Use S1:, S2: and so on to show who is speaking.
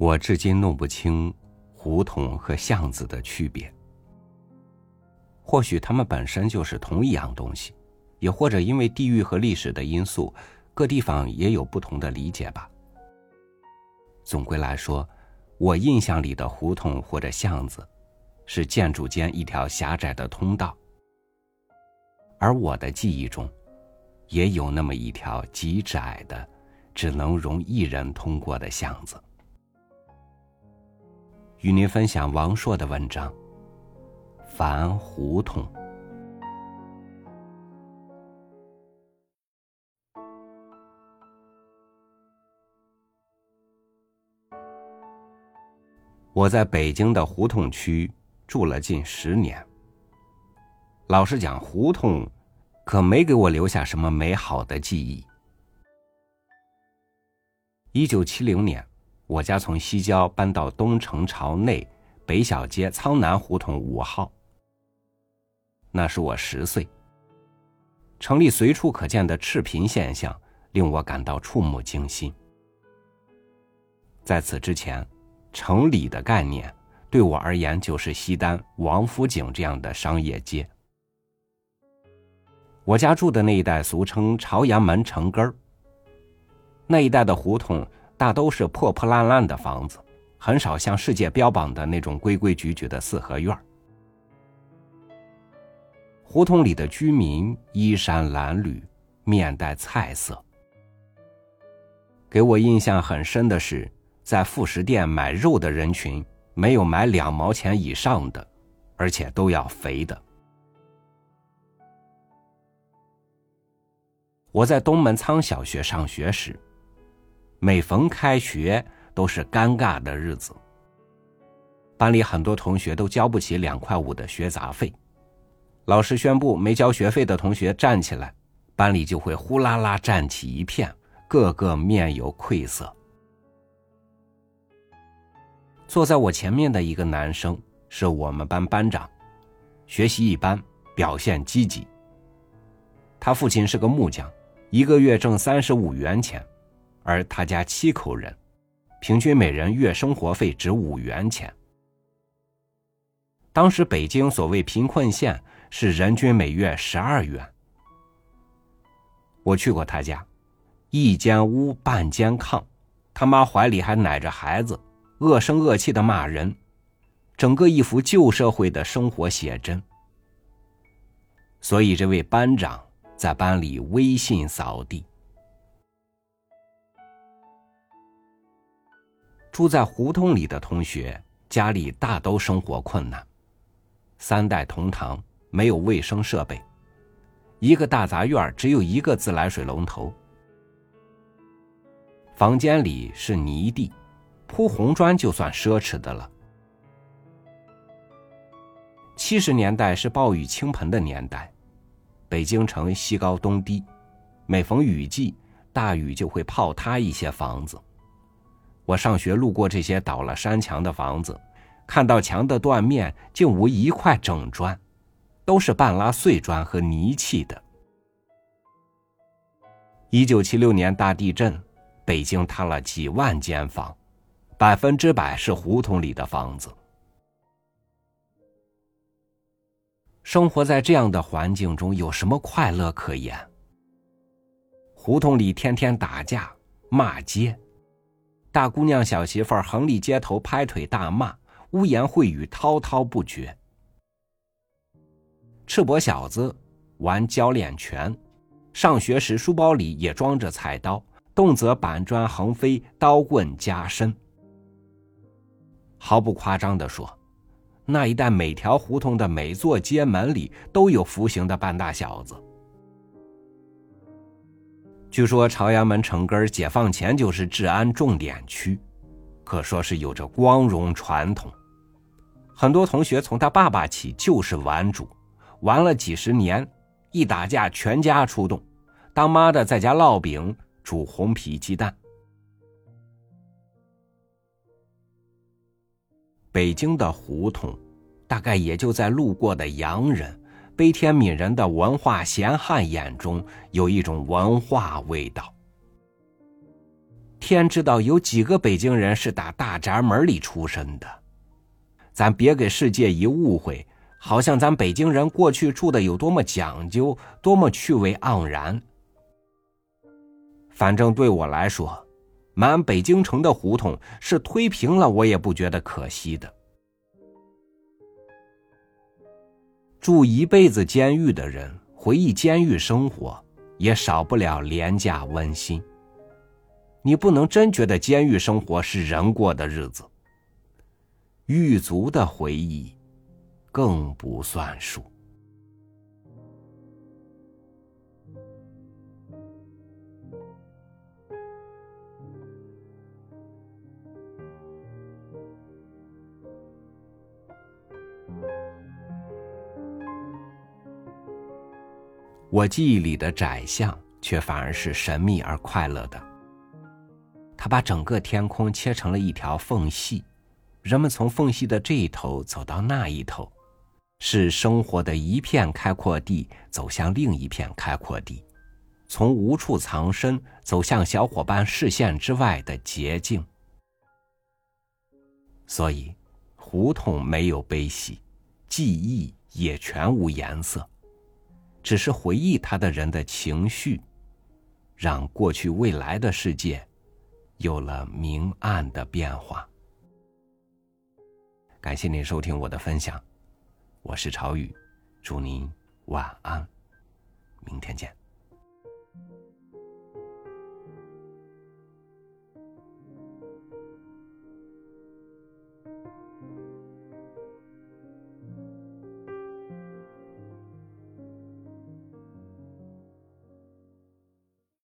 S1: 我至今弄不清胡同和巷子的区别。或许它们本身就是同一样东西，也或者因为地域和历史的因素，各地方也有不同的理解吧。总归来说，我印象里的胡同或者巷子，是建筑间一条狭窄的通道，而我的记忆中，也有那么一条极窄的，只能容一人通过的巷子。与您分享王朔的文章《凡胡同》。我在北京的胡同区住了近十年。老实讲，胡同可没给我留下什么美好的记忆。一九七零年。我家从西郊搬到东城朝内北小街苍南胡同五号。那是我十岁。城里随处可见的赤贫现象令我感到触目惊心。在此之前，城里的概念对我而言就是西单、王府井这样的商业街。我家住的那一带俗称朝阳门城根儿。那一带的胡同。大都是破破烂烂的房子，很少像世界标榜的那种规规矩矩的四合院。胡同里的居民衣衫褴褛，面带菜色。给我印象很深的是，在副食店买肉的人群，没有买两毛钱以上的，而且都要肥的。我在东门仓小学上学时。每逢开学，都是尴尬的日子。班里很多同学都交不起两块五的学杂费，老师宣布没交学费的同学站起来，班里就会呼啦啦站起一片，个个面有愧色。坐在我前面的一个男生是我们班班长，学习一般，表现积极。他父亲是个木匠，一个月挣三十五元钱。而他家七口人，平均每人月生活费只五元钱。当时北京所谓贫困县是人均每月十二元。我去过他家，一间屋半间炕，他妈怀里还奶着孩子，恶声恶气的骂人，整个一幅旧社会的生活写真。所以这位班长在班里威信扫地。住在胡同里的同学，家里大都生活困难，三代同堂，没有卫生设备，一个大杂院只有一个自来水龙头，房间里是泥地，铺红砖就算奢侈的了。七十年代是暴雨倾盆的年代，北京城西高东低，每逢雨季，大雨就会泡塌一些房子。我上学路过这些倒了山墙的房子，看到墙的断面竟无一块整砖，都是半拉碎砖和泥砌的。一九七六年大地震，北京塌了几万间房，百分之百是胡同里的房子。生活在这样的环境中，有什么快乐可言？胡同里天天打架骂街。大姑娘、小媳妇儿横立街头拍腿大骂，污言秽语滔滔不绝。赤膊小子玩交脸拳，上学时书包里也装着菜刀，动则板砖横飞，刀棍加身。毫不夸张的说，那一带每条胡同的每座街门里都有服刑的半大小子。据说朝阳门城根解放前就是治安重点区，可说是有着光荣传统。很多同学从他爸爸起就是玩主，玩了几十年，一打架全家出动，当妈的在家烙饼煮红皮鸡蛋。北京的胡同，大概也就在路过的洋人。悲天悯人的文化闲汉眼中有一种文化味道。天知道有几个北京人是打大宅门里出身的。咱别给世界一误会，好像咱北京人过去住的有多么讲究，多么趣味盎然。反正对我来说，满北京城的胡同是推平了，我也不觉得可惜的。住一辈子监狱的人，回忆监狱生活，也少不了廉价温馨。你不能真觉得监狱生活是人过的日子。狱卒的回忆，更不算数。我记忆里的窄巷，却反而是神秘而快乐的。他把整个天空切成了一条缝隙，人们从缝隙的这一头走到那一头，是生活的一片开阔地走向另一片开阔地，从无处藏身走向小伙伴视线之外的捷径。所以，胡同没有悲喜，记忆也全无颜色。只是回忆他的人的情绪，让过去未来的世界有了明暗的变化。感谢您收听我的分享，我是朝雨，祝您晚安，明天见。